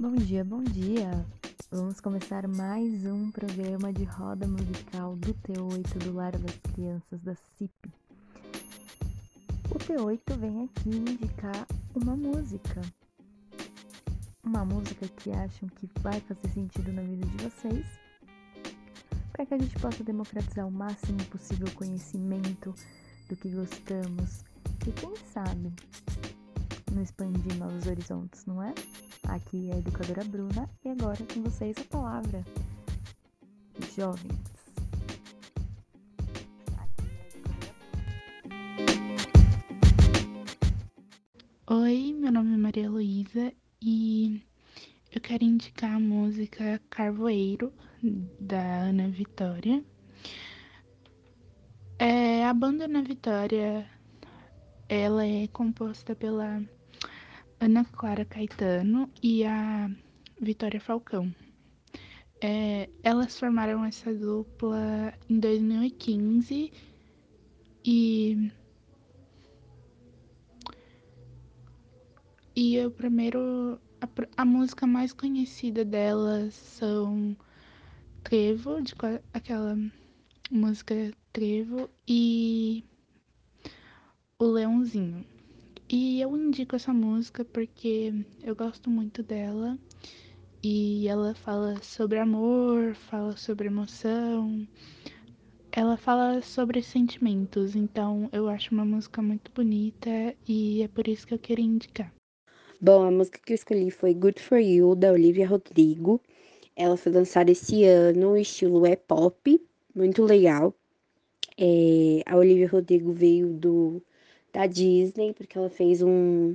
Bom dia, bom dia! Vamos começar mais um programa de roda musical do T8 do Lar das Crianças da CIP. O T8 vem aqui indicar uma música. Uma música que acham que vai fazer sentido na vida de vocês, para que a gente possa democratizar o máximo possível o conhecimento do que gostamos e quem sabe expandir novos horizontes, não é? Aqui é a educadora Bruna e agora com vocês a palavra jovens. Oi, meu nome é Maria Luísa e eu quero indicar a música Carvoeiro da Ana Vitória. É, a banda Ana Vitória ela é composta pela Ana Clara Caetano e a Vitória Falcão. É, elas formaram essa dupla em 2015 e e o primeiro a, a música mais conhecida delas são Trevo, de aquela música Trevo e o Leãozinho. E eu indico essa música porque eu gosto muito dela e ela fala sobre amor, fala sobre emoção, ela fala sobre sentimentos, então eu acho uma música muito bonita e é por isso que eu queria indicar. Bom, a música que eu escolhi foi Good For You, da Olivia Rodrigo. Ela foi lançada esse ano, o estilo é pop, muito legal. É, a Olivia Rodrigo veio do da Disney, porque ela fez um,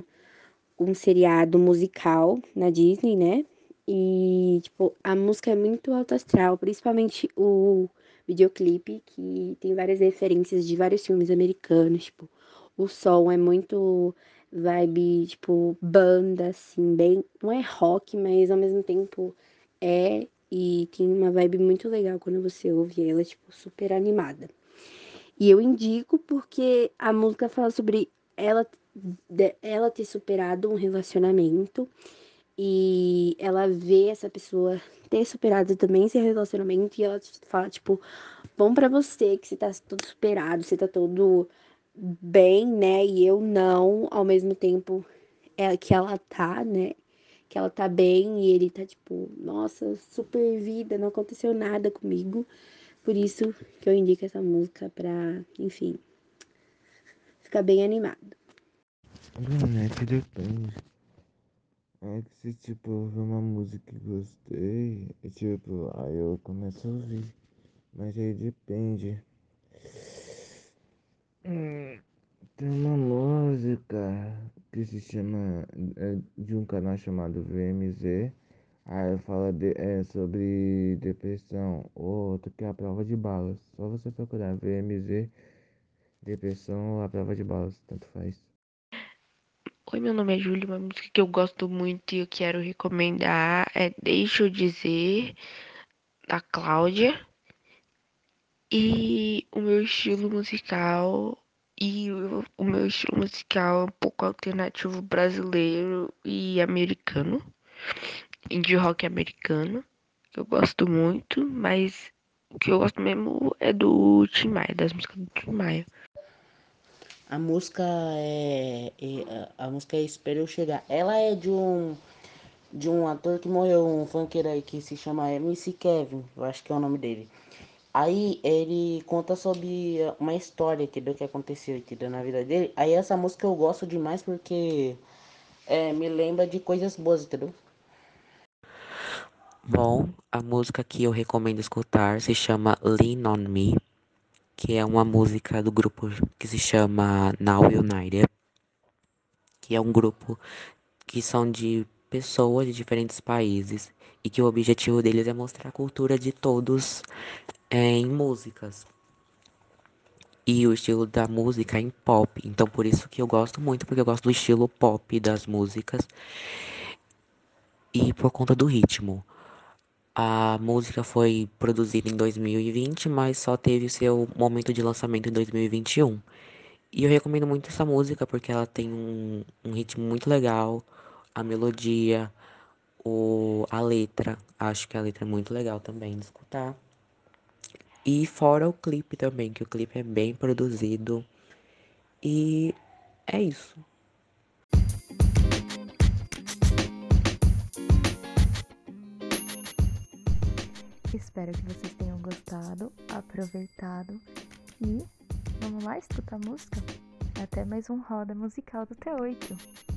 um seriado musical na Disney, né? E, tipo, a música é muito alto astral, principalmente o videoclipe, que tem várias referências de vários filmes americanos, tipo, o som é muito vibe, tipo, banda, assim, bem. Não é rock, mas ao mesmo tempo é. E tem uma vibe muito legal quando você ouve ela, tipo, super animada. E eu indico porque a música fala sobre ela, ela ter superado um relacionamento e ela vê essa pessoa ter superado também esse relacionamento e ela fala, tipo, bom para você que você tá todo superado, você tá todo bem, né? E eu não, ao mesmo tempo é que ela tá, né? Que ela tá bem e ele tá tipo, nossa, super vida, não aconteceu nada comigo. Por isso que eu indico essa música pra, enfim, ficar bem animado. Mano, é que depende. É que se tipo ouvir uma música que gostei, e, tipo, aí eu começo a ouvir. Mas aí depende. Hum, tem uma música que se chama é, de um canal chamado VMZ Aí fala de, é, sobre depressão, outro que é a prova de balas. Só você procurar VMZ, depressão ou a prova de balas, tanto faz. Oi, meu nome é Júlia, uma música que eu gosto muito e eu quero recomendar é Deixa eu Dizer, da Cláudia. E o meu estilo musical e o, o meu estilo musical é um pouco alternativo brasileiro e americano indie rock americano, que eu gosto muito, mas o que eu gosto mesmo é do Tim Maia, das músicas do Tim Maia. A música é, é a música é Espero Eu Chegar. Ela é de um de um ator que morreu, um funkeiro aí que se chama MC Kevin, eu acho que é o nome dele. Aí ele conta sobre uma história, entendeu? Que aconteceu, entendeu? Na vida dele. Aí essa música eu gosto demais porque é, me lembra de coisas boas, entendeu? Bom, a música que eu recomendo escutar se chama Lean On Me, que é uma música do grupo que se chama Now United, que é um grupo que são de pessoas de diferentes países e que o objetivo deles é mostrar a cultura de todos é, em músicas. E o estilo da música é em pop, então por isso que eu gosto muito, porque eu gosto do estilo pop das músicas e por conta do ritmo. A música foi produzida em 2020, mas só teve seu momento de lançamento em 2021. E eu recomendo muito essa música porque ela tem um, um ritmo muito legal, a melodia, o, a letra, acho que a letra é muito legal também de escutar. E fora o clipe também, que o clipe é bem produzido. E é isso. Espero que vocês tenham gostado, aproveitado e vamos lá escutar música? Até mais um Roda Musical do T8.